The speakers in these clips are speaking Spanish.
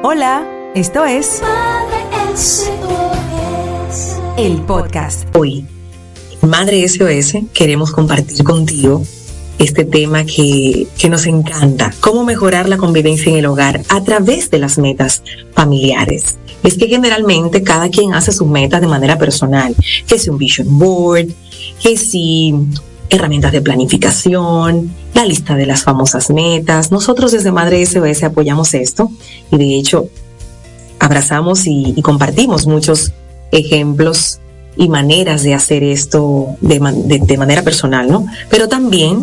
Hola, esto es el podcast. Hoy, Madre SOS, queremos compartir contigo este tema que, que, nos encanta, cómo mejorar la convivencia en el hogar a través de las metas familiares. Es que generalmente cada quien hace sus metas de manera personal, que si un vision board, que si herramientas de planificación, la lista de las famosas metas. Nosotros desde Madre SOS apoyamos esto y de hecho abrazamos y, compartimos muchos ejemplos y maneras de hacer esto de, manera personal, ¿no? Pero también,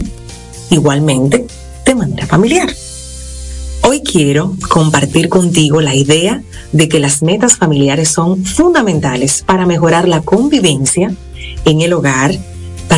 igualmente, de manera familiar. Hoy quiero compartir contigo la idea de que las metas familiares son fundamentales para mejorar la convivencia en el hogar,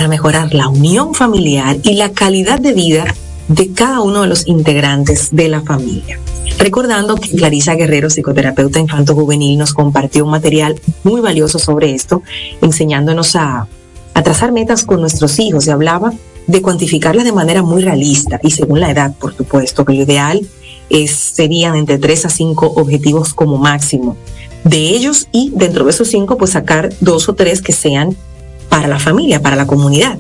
mejorar la unión familiar y la calidad de vida de cada uno de los integrantes de la familia. Recordando que Clarisa Guerrero, psicoterapeuta infanto juvenil, nos compartió un material muy valioso sobre esto, enseñándonos a, a trazar metas con nuestros hijos y hablaba de cuantificarlas de manera muy realista y según la edad, por supuesto, que lo ideal es, serían entre tres a cinco objetivos como máximo de ellos y dentro de esos cinco pues sacar dos o tres que sean para la familia, para la comunidad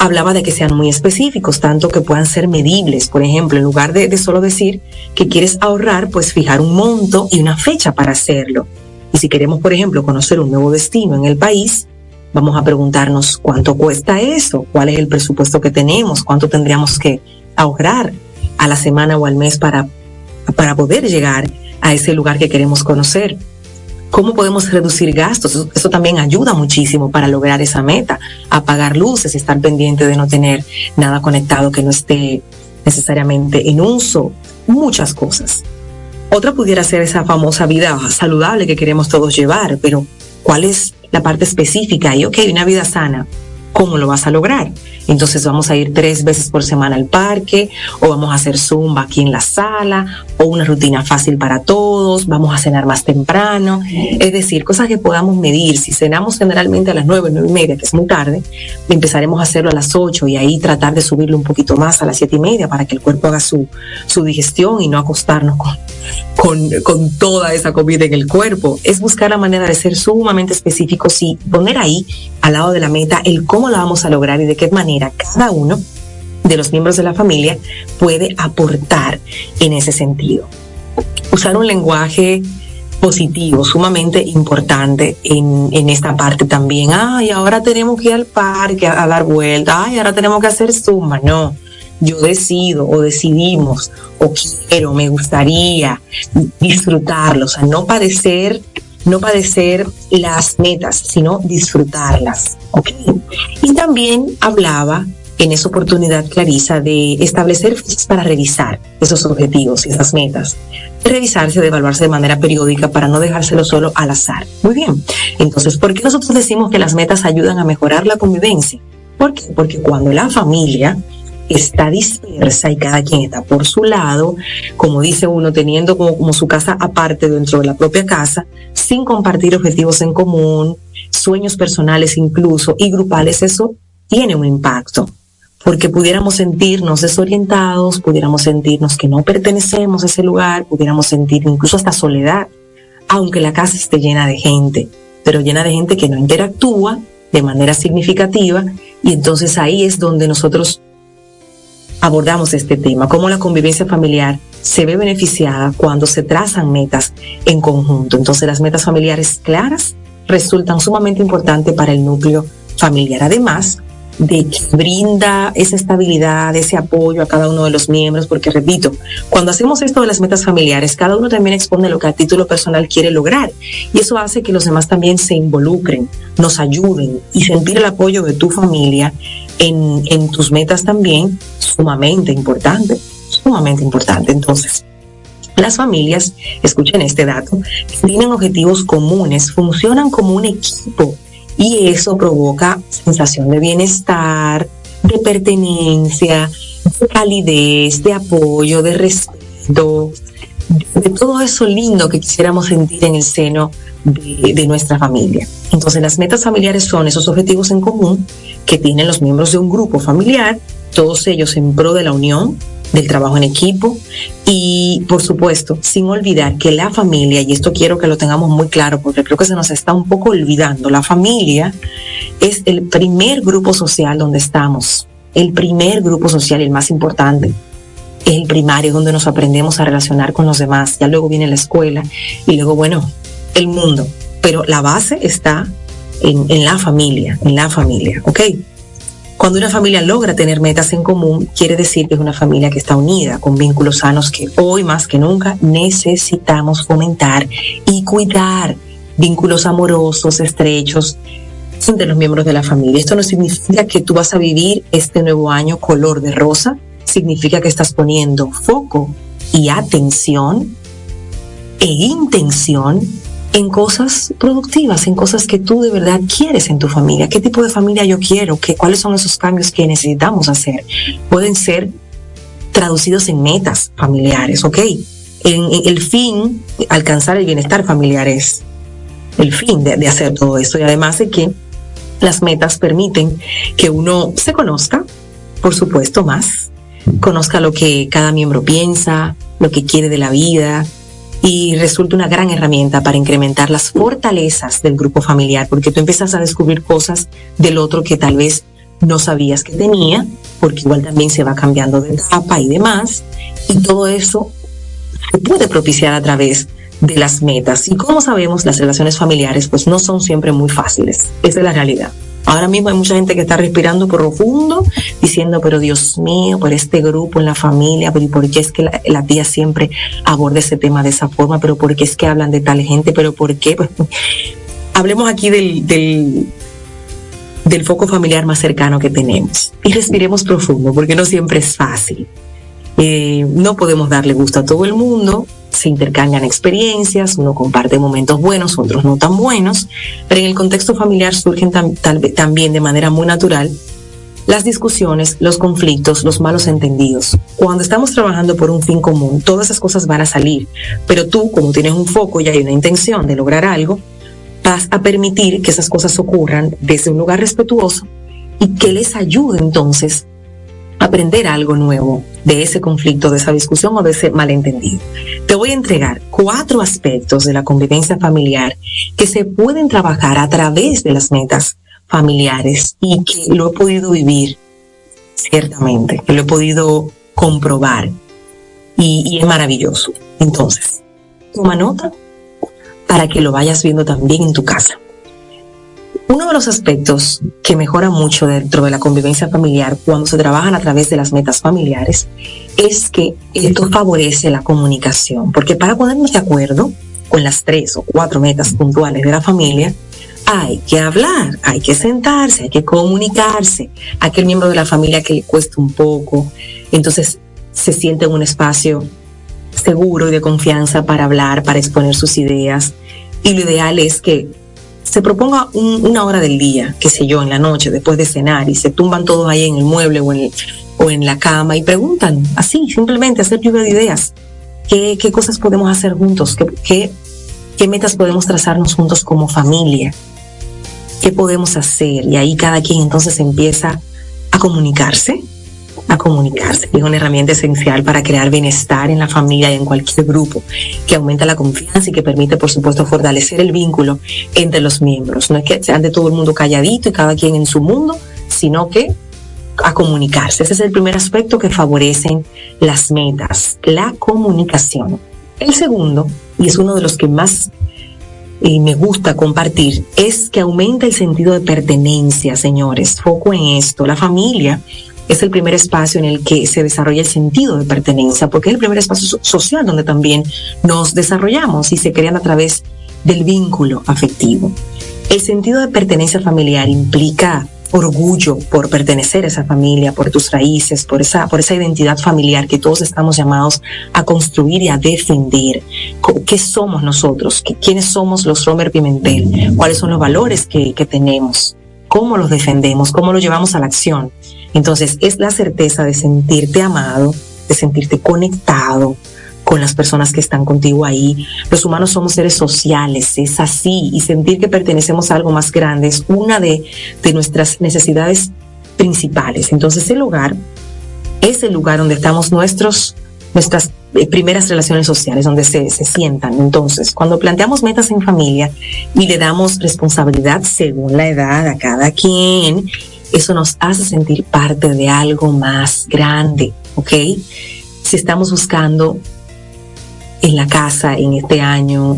hablaba de que sean muy específicos, tanto que puedan ser medibles. Por ejemplo, en lugar de, solo decir que quieres ahorrar, pues fijar un monto y una fecha para hacerlo. Y si queremos, por ejemplo, conocer un nuevo destino en el país, vamos a preguntarnos cuánto cuesta eso, cuál es el presupuesto que tenemos, cuánto tendríamos que ahorrar a la semana o al mes para, para poder llegar a ese lugar que queremos conocer cómo podemos reducir gastos. Eso, también ayuda muchísimo para lograr esa meta. Apagar luces, estar pendiente de no tener nada conectado que no esté necesariamente en uso, muchas cosas. Otra pudiera ser esa famosa vida saludable que queremos todos llevar, pero ¿cuál es la parte específica? Y ok, una vida sana, ¿cómo lo vas a lograr? Entonces vamos a ir tres veces por semana al parque o vamos a hacer zumba aquí en la sala o una rutina fácil para todos, vamos a cenar más temprano, es decir, cosas que podamos medir. Si cenamos generalmente a las nueve, nueve y media, que es muy tarde, empezaremos a hacerlo a las ocho y ahí tratar de subirlo un poquito más a las siete y media para que el cuerpo haga su, su digestión y no acostarnos con, con, toda esa comida en el cuerpo. Es buscar la manera de ser sumamente específicos y poner ahí al lado de la meta el cómo la vamos a lograr y de qué manera cada uno de los miembros de la familia puede aportar en ese sentido. Usar un lenguaje positivo, sumamente importante en, en, esta parte también. Ay, ahora tenemos que ir al parque a, a dar vuelta. Ay, ahora tenemos que hacer suma. No, yo decido o decidimos o quiero, me gustaría disfrutarlo, o sea, no padecer no padecer las metas, sino disfrutarlas. ¿okay? Y también hablaba en esa oportunidad, Clarisa, de establecer fechas para revisar esos objetivos y esas metas. Revisarse, de evaluarse de manera periódica para no dejárselo solo al azar. Muy bien. Entonces, ¿por qué nosotros decimos que las metas ayudan a mejorar la convivencia? ¿Por qué? Porque cuando la familia está dispersa y cada quien está por su lado, como dice uno, teniendo como, su casa aparte dentro de la propia casa, sin compartir objetivos en común, sueños personales incluso y grupales, eso tiene un impacto. Porque pudiéramos sentirnos desorientados, pudiéramos sentirnos que no pertenecemos a ese lugar, pudiéramos sentir incluso hasta soledad, aunque la casa esté llena de gente, pero llena de gente que no interactúa de manera significativa y entonces ahí es donde nosotros abordamos este tema, cómo la convivencia familiar se ve beneficiada cuando se trazan metas en conjunto. Entonces las metas familiares claras resultan sumamente importantes para el núcleo familiar. Además de que brinda esa estabilidad, ese apoyo a cada uno de los miembros, porque repito, cuando hacemos esto de las metas familiares, cada uno también expone lo que a título personal quiere lograr y eso hace que los demás también se involucren, nos ayuden y sentir el apoyo de tu familia en, en tus metas también sumamente importante, sumamente importante. Entonces, las familias, escuchen este dato, tienen objetivos comunes, funcionan como un equipo y eso provoca sensación de bienestar, de pertenencia, de calidez, de apoyo, de respeto, de, de todo eso lindo que quisiéramos sentir en el seno de, nuestra familia. Entonces las metas familiares son esos objetivos en común que tienen los miembros de un grupo familiar, todos ellos en pro de la unión del trabajo en equipo y, por supuesto, sin olvidar que la familia, y esto quiero que lo tengamos muy claro porque creo que se nos está un poco olvidando, la familia es el primer grupo social donde estamos, el primer grupo social, el más importante. Es el primario donde nos aprendemos a relacionar con los demás. Ya luego viene la escuela y luego, bueno, el mundo. Pero la base está en, en la familia, en la familia, ¿ok? Cuando una familia logra tener metas en común, quiere decir que es una familia que está unida, con vínculos sanos que hoy más que nunca necesitamos fomentar y cuidar. Vínculos amorosos, estrechos, entre los miembros de la familia. Esto no significa que tú vas a vivir este nuevo año color de rosa, significa que estás poniendo foco y atención e intención en cosas productivas, en cosas que tú de verdad quieres en tu familia. ¿Qué tipo de familia yo quiero? ¿Qué, ¿Cuáles son esos cambios que necesitamos hacer? Pueden ser traducidos en metas familiares, ¿ok? En, el fin, alcanzar el bienestar familiar es el fin de, de hacer todo esto. Y además de que las metas permiten que uno se conozca, por supuesto, más, conozca lo que cada miembro piensa, lo que quiere de la vida, y resulta una gran herramienta para incrementar las fortalezas del grupo familiar, porque tú empiezas a descubrir cosas del otro que tal vez no sabías que tenía, porque igual también se va cambiando de etapa y demás, y todo eso se puede propiciar a través de las metas. Y como sabemos, las relaciones familiares pues no son siempre muy fáciles, esa es la realidad. Ahora mismo hay mucha gente que está respirando profundo, diciendo, pero Dios mío, por este grupo en la familia, pero ¿y por qué es que la, tía siempre aborda ese tema de esa forma? ¿Pero por qué es que hablan de tal gente? ¿Pero por qué? Pues, hablemos aquí del, del, del foco familiar más cercano que tenemos y respiremos profundo, porque no siempre es fácil. Eh, no podemos darle gusto a todo el mundo, se intercambian experiencias, uno comparte momentos buenos, otros no tan buenos, pero en el contexto familiar surgen también de manera muy natural las discusiones, los conflictos, los malos entendidos. Cuando estamos trabajando por un fin común, todas esas cosas van a salir, pero tú, como tienes un foco y hay una intención de lograr algo, vas a permitir que esas cosas ocurran desde un lugar respetuoso y que les ayude entonces aprender algo nuevo de ese conflicto, de esa discusión o de ese malentendido. Te voy a entregar cuatro aspectos de la convivencia familiar que se pueden trabajar a través de las metas familiares y que lo he podido vivir ciertamente, que lo he podido comprobar y, es maravilloso. Entonces, toma nota para que lo vayas viendo también en tu casa. Uno de los aspectos que mejora mucho dentro de la convivencia familiar cuando se trabajan a través de las metas familiares es que esto favorece la comunicación, porque para ponernos de acuerdo con las tres o cuatro metas puntuales de la familia, hay que hablar, hay que sentarse, hay que comunicarse. Aquel miembro de la familia que le cuesta un poco, entonces se siente en un espacio seguro y de confianza para hablar, para exponer sus ideas. Y lo ideal es que se proponga una hora del día, qué sé yo, en la noche, después de cenar, y se tumban todos ahí en el mueble o en, o en la cama y preguntan, así, simplemente hacer lluvia de ideas. ¿Qué, qué cosas podemos hacer juntos? ¿Qué, qué, qué metas podemos trazarnos juntos como familia? ¿Qué podemos hacer? Y ahí cada quien entonces empieza a comunicarse a comunicarse. Es una herramienta esencial para crear bienestar en la familia y en cualquier grupo, que aumenta la confianza y que permite, por supuesto, fortalecer el vínculo entre los miembros. No es que sean de todo el mundo calladito y cada quien en su mundo, sino que a comunicarse. Ese es el primer aspecto que favorecen las metas, la comunicación. El segundo, y es uno de los que más eh, me gusta compartir, es que aumenta el sentido de pertenencia, señores. Foco en esto. La familia es el primer espacio en el que se desarrolla el sentido de pertenencia, porque es el primer espacio social donde también nos desarrollamos y se crean a través del vínculo afectivo. El sentido de pertenencia familiar implica orgullo por pertenecer a esa familia, por tus raíces, por esa, por esa identidad familiar que todos estamos llamados a construir y a defender. ¿Qué somos nosotros? ¿Quiénes somos los Romer Pimentel? ¿Cuáles son los valores que, que tenemos? ¿Cómo los defendemos? ¿Cómo los llevamos a la acción? Entonces, es la certeza de sentirte amado, de sentirte conectado con las personas que están contigo ahí. Los humanos somos seres sociales, es así, y sentir que pertenecemos a algo más grande es una de, nuestras necesidades principales. Entonces, el hogar es el lugar donde estamos nuestros, nuestras eh, primeras relaciones sociales, donde se, se sientan. Entonces, cuando planteamos metas en familia y le damos responsabilidad según la edad a cada quien, eso nos hace sentir parte de algo más grande, ¿ok? Si estamos buscando en la casa en este año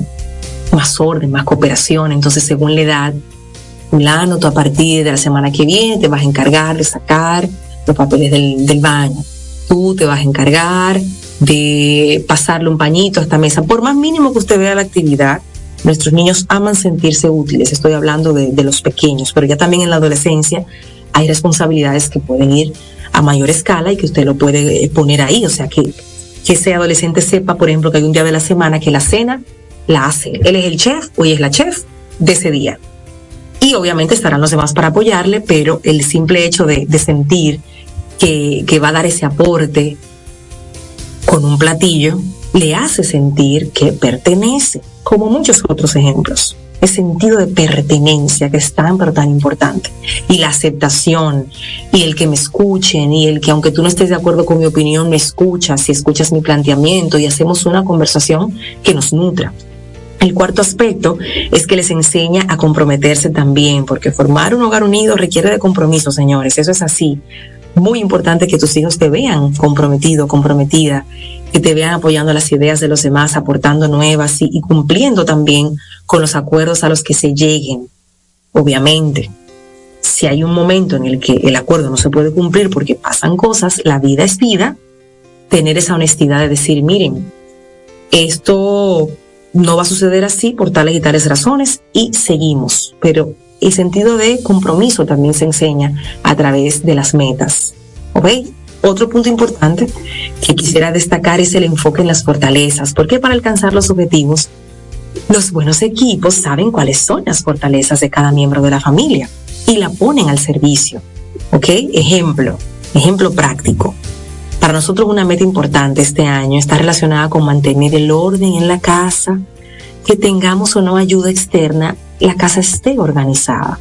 más orden, más cooperación, entonces según la edad, fulano, tú a partir de la semana que viene te vas a encargar de sacar los papeles del, baño, tú te vas a encargar de pasarle un pañito a esta mesa, por más mínimo que usted vea la actividad, nuestros niños aman sentirse útiles, estoy hablando de, los pequeños, pero ya también en la adolescencia hay responsabilidades que pueden ir a mayor escala y que usted lo puede eh, poner ahí, o sea que, que ese adolescente sepa, por ejemplo, que hay un día de la semana que la cena la hace, él es el chef o ella es la chef de ese día. Y obviamente estarán los demás para apoyarle, pero el simple hecho de, de sentir que, que va a dar ese aporte con un platillo le hace sentir que pertenece, como muchos otros ejemplos. El sentido de pertenencia que es tan pero tan importante. Y la aceptación, y el que me escuchen, y el que aunque tú no estés de acuerdo con mi opinión, me escuchas y escuchas mi planteamiento y hacemos una conversación que nos nutra. El cuarto aspecto es que les enseña a comprometerse también, porque formar un hogar unido requiere de compromiso, señores, eso es así. Muy importante que tus hijos te vean comprometido, comprometida, que te vean apoyando las ideas de los demás, aportando nuevas y, cumpliendo también con los acuerdos a los que se lleguen. Obviamente, si hay un momento en el que el acuerdo no se puede cumplir porque pasan cosas, la vida es vida, tener esa honestidad de decir, miren, esto no va a suceder así por tales y tales razones y seguimos. Pero el sentido de compromiso también se enseña a través de las metas. ¿Ok? Otro punto importante que quisiera destacar es el enfoque en las fortalezas, porque para alcanzar los objetivos, los buenos equipos saben cuáles son las fortalezas de cada miembro de la familia y la ponen al servicio. ¿Ok? Ejemplo, ejemplo práctico. Para nosotros una meta importante este año está relacionada con mantener el orden en la casa, que tengamos o no ayuda externa, la casa esté organizada.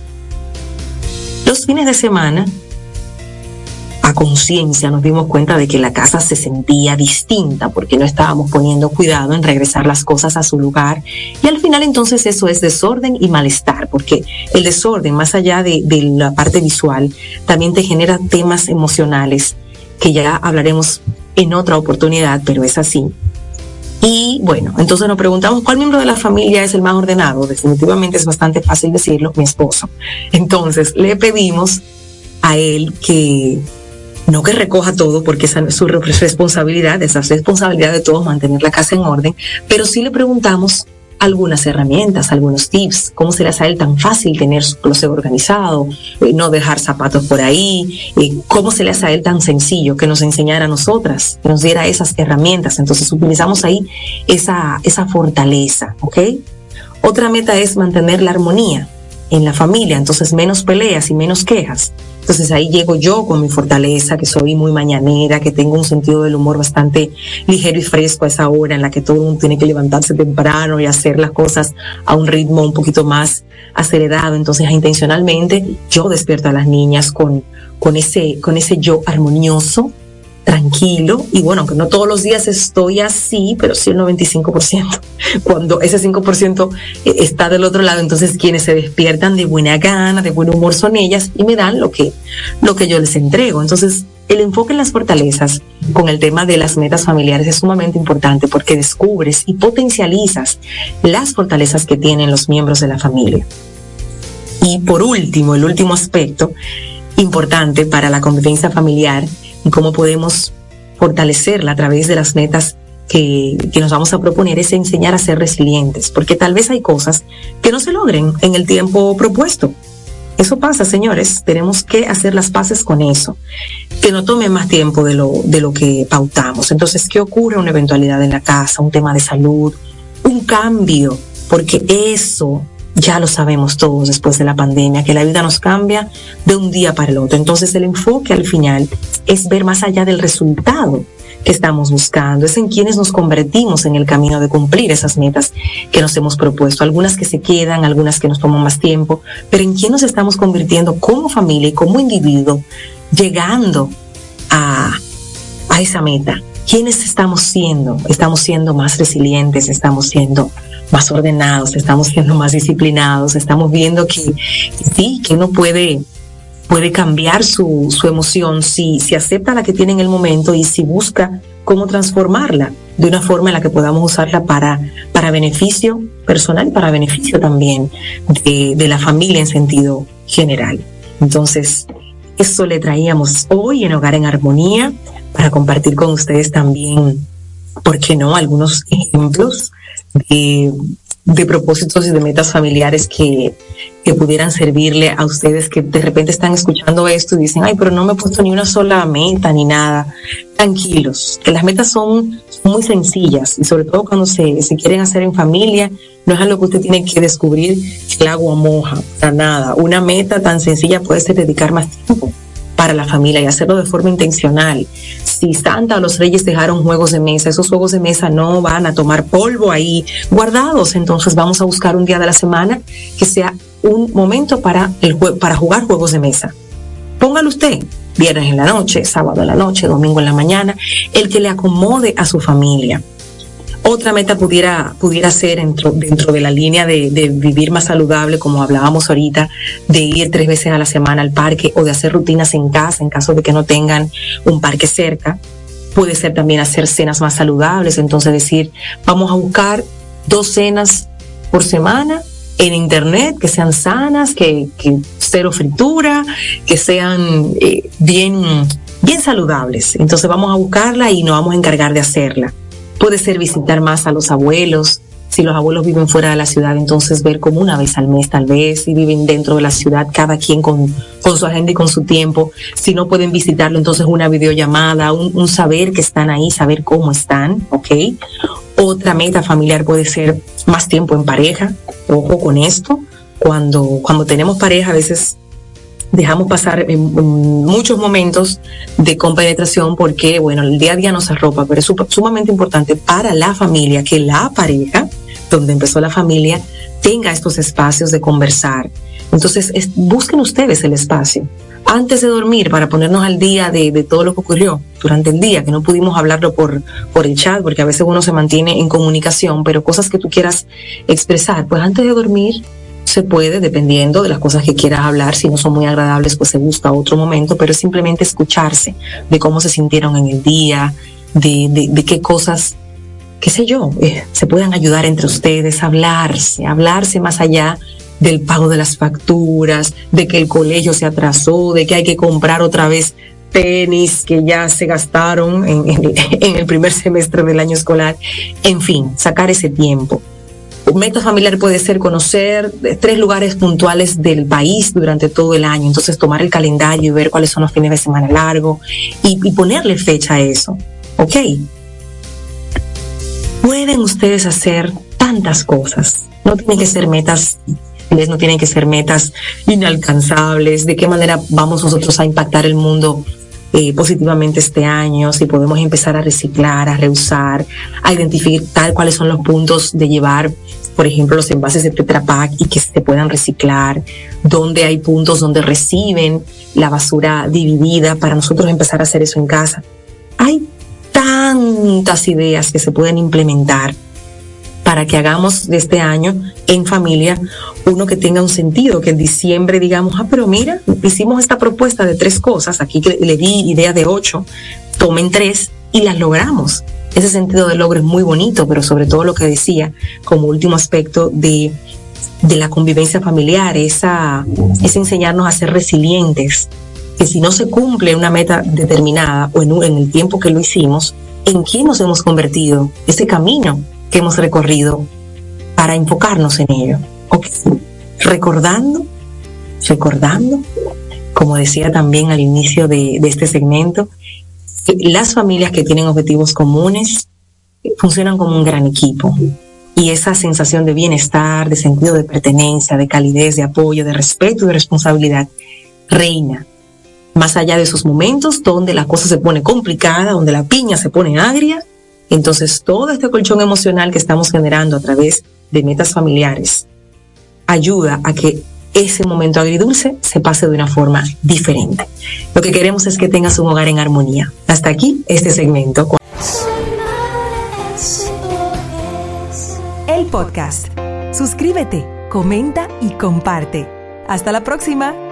Los fines de semana, a conciencia nos dimos cuenta de que la casa se sentía distinta porque no estábamos poniendo cuidado en regresar las cosas a su lugar y al final entonces eso es desorden y malestar porque el desorden más allá de, de la parte visual también te genera temas emocionales que ya hablaremos en otra oportunidad, pero es así. Y bueno, entonces nos preguntamos cuál miembro de la familia es el más ordenado. Definitivamente es bastante fácil decirlo, mi esposo. Entonces le pedimos a él que no que recoja todo, porque esa es su responsabilidad, esa es responsabilidad de todos mantener la casa en orden, pero sí le preguntamos algunas herramientas, algunos tips, cómo se le hace tan fácil tener su closet organizado, eh, no dejar zapatos por ahí, eh, cómo se le hace tan sencillo que nos enseñara a nosotras, que nos diera esas herramientas. Entonces utilizamos ahí esa, esa fortaleza, ¿ok? Otra meta es mantener la armonía en la familia, entonces menos peleas y menos quejas. Entonces ahí llego yo con mi fortaleza, que soy muy mañanera, que tengo un sentido del humor bastante ligero y fresco a esa hora en la que todo el mundo tiene que levantarse temprano y hacer las cosas a un ritmo un poquito más acelerado. Entonces intencionalmente yo despierto a las niñas con, con ese, con ese yo armonioso, tranquilo y bueno, aunque no todos los días estoy así, pero sí el 95%. Cuando ese 5% eh, está del otro lado, entonces quienes se despiertan de buena gana, de buen humor son ellas y me dan lo que, lo que yo les entrego. Entonces, el enfoque en las fortalezas con el tema de las metas familiares es sumamente importante porque descubres y potencializas las fortalezas que tienen los miembros de la familia. Y por último, el último aspecto importante para la convivencia familiar y cómo podemos fortalecerla a través de las metas que, que, nos vamos a proponer es enseñar a ser resilientes, porque tal vez hay cosas que no se logren en el tiempo propuesto. Eso pasa, señores, tenemos que hacer las paces con eso, que no tome más tiempo de lo, de lo que pautamos. Entonces, ¿qué ocurre? Una eventualidad en la casa, un tema de salud, un cambio, porque eso ya lo sabemos todos después de la pandemia, que la vida nos cambia de un día para el otro. Entonces el enfoque al final es ver más allá del resultado que estamos buscando, es en quienes nos convertimos en el camino de cumplir esas metas que nos hemos propuesto, algunas que se quedan, algunas que nos toman más tiempo, pero en quién nos estamos convirtiendo como familia y como individuo, llegando a a esa meta. ¿Quiénes estamos siendo? Estamos siendo más resilientes, estamos siendo más ordenados, estamos siendo más disciplinados, estamos viendo que, sí, que uno puede, puede cambiar su, su emoción si, si acepta la que tiene en el momento y si busca cómo transformarla de una forma en la que podamos usarla para, para beneficio personal para beneficio también de, de la familia en sentido general. Entonces, eso le traíamos hoy en Hogar en Armonía para compartir con ustedes también, ¿por qué no?, algunos ejemplos de, de propósitos y de metas familiares que, que pudieran servirle a ustedes que de repente están escuchando esto y dicen, ay, pero no me he puesto ni una sola meta ni nada. Tranquilos, que las metas son muy sencillas y sobre todo cuando se, se quieren hacer en familia, no es algo que usted tiene que descubrir el agua moja, para nada. Una meta tan sencilla puede ser dedicar más tiempo para la familia y hacerlo de forma intencional. Si Santa o los Reyes dejaron juegos de mesa, esos juegos de mesa no van a tomar polvo ahí guardados, entonces vamos a buscar un día de la semana que sea un momento para, el para jugar juegos de mesa. Póngalo usted, viernes en la noche, sábado en la noche, domingo en la mañana, el que le acomode a su familia. Otra meta pudiera, pudiera ser dentro, dentro de la línea de, vivir más saludable, como hablábamos ahorita, de ir tres veces a la semana al parque o de hacer rutinas en casa en caso de que no tengan un parque cerca. Puede ser también hacer cenas más saludables, entonces decir, vamos a buscar dos cenas por semana en internet que sean sanas, que, que cero fritura, que sean eh, bien, bien saludables. Entonces vamos a buscarla y nos vamos a encargar de hacerla. Puede ser visitar más a los abuelos. Si los abuelos viven fuera de la ciudad, entonces ver como una vez al mes tal vez, si viven dentro de la ciudad, cada quien con, con su agenda y con su tiempo. Si no pueden visitarlo, entonces una videollamada, un, un saber que están ahí, saber cómo están, ¿ok? Otra meta familiar puede ser más tiempo en pareja. Ojo con esto. Cuando, cuando tenemos pareja, a veces dejamos pasar en, en muchos momentos de compenetración porque, bueno, el día a día nos arropa, pero es sumamente importante para la familia que la pareja, donde empezó la familia, tenga estos espacios de conversar. Entonces, es, busquen ustedes el espacio antes de dormir para ponernos al día de, de, todo lo que ocurrió durante el día, que no pudimos hablarlo por, por el chat, porque a veces uno se mantiene en comunicación, pero cosas que tú quieras expresar, pues antes de dormir se puede, dependiendo de las cosas que quieras hablar, si no son muy agradables, pues se busca otro momento, pero simplemente escucharse de cómo se sintieron en el día, de, de, de qué cosas, qué sé yo, eh, se puedan ayudar entre ustedes, hablarse, hablarse más allá del pago de las facturas, de que el colegio se atrasó, de que hay que comprar otra vez tenis que ya se gastaron en el primer semestre del año escolar, en fin, sacar ese tiempo meta familiar puede ser conocer tres lugares puntuales del país durante todo el año. Entonces tomar el calendario y ver cuáles son los fines de semana largos y, y ponerle fecha a eso. ¿Ok? Pueden ustedes hacer tantas cosas. No tienen que ser metas no tienen que ser metas inalcanzables, de qué manera vamos nosotros a impactar el mundo eh, positivamente este año, si podemos empezar a reciclar, a reusar, a identificar cuáles son los puntos de llevar, por ejemplo, los envases de Tetra Pak y que se puedan reciclar, donde hay puntos donde reciben la basura dividida para nosotros empezar a hacer eso en casa. Hay tantas ideas que se pueden implementar para que hagamos de este año en familia uno que tenga un sentido, que en diciembre digamos, ah, pero mira, hicimos esta propuesta de tres cosas, aquí le di idea de ocho, tomen tres y las logramos. Ese sentido de logro es muy bonito, pero sobre todo lo que decía como último aspecto de, de la convivencia familiar, esa, es enseñarnos a ser resilientes, que si no se cumple una meta determinada o en, en el tiempo que lo hicimos, ¿en qué nos hemos convertido? Ese camino que hemos recorrido para enfocarnos en ello. Okay. Recordando, recordando, como decía también al inicio de, de este segmento, las familias que tienen objetivos comunes funcionan como un gran equipo. Y esa sensación de bienestar, de sentido de pertenencia, de calidez, de apoyo, de respeto y de responsabilidad reina. Más allá de esos momentos donde la cosa se pone complicada, donde la piña se pone agria, entonces, todo este colchón emocional que estamos generando a través de metas familiares ayuda a que ese momento agridulce se pase de una forma diferente. Lo que queremos es que tengas un hogar en armonía. Hasta aquí este segmento. El podcast. Suscríbete, comenta y comparte. Hasta la próxima.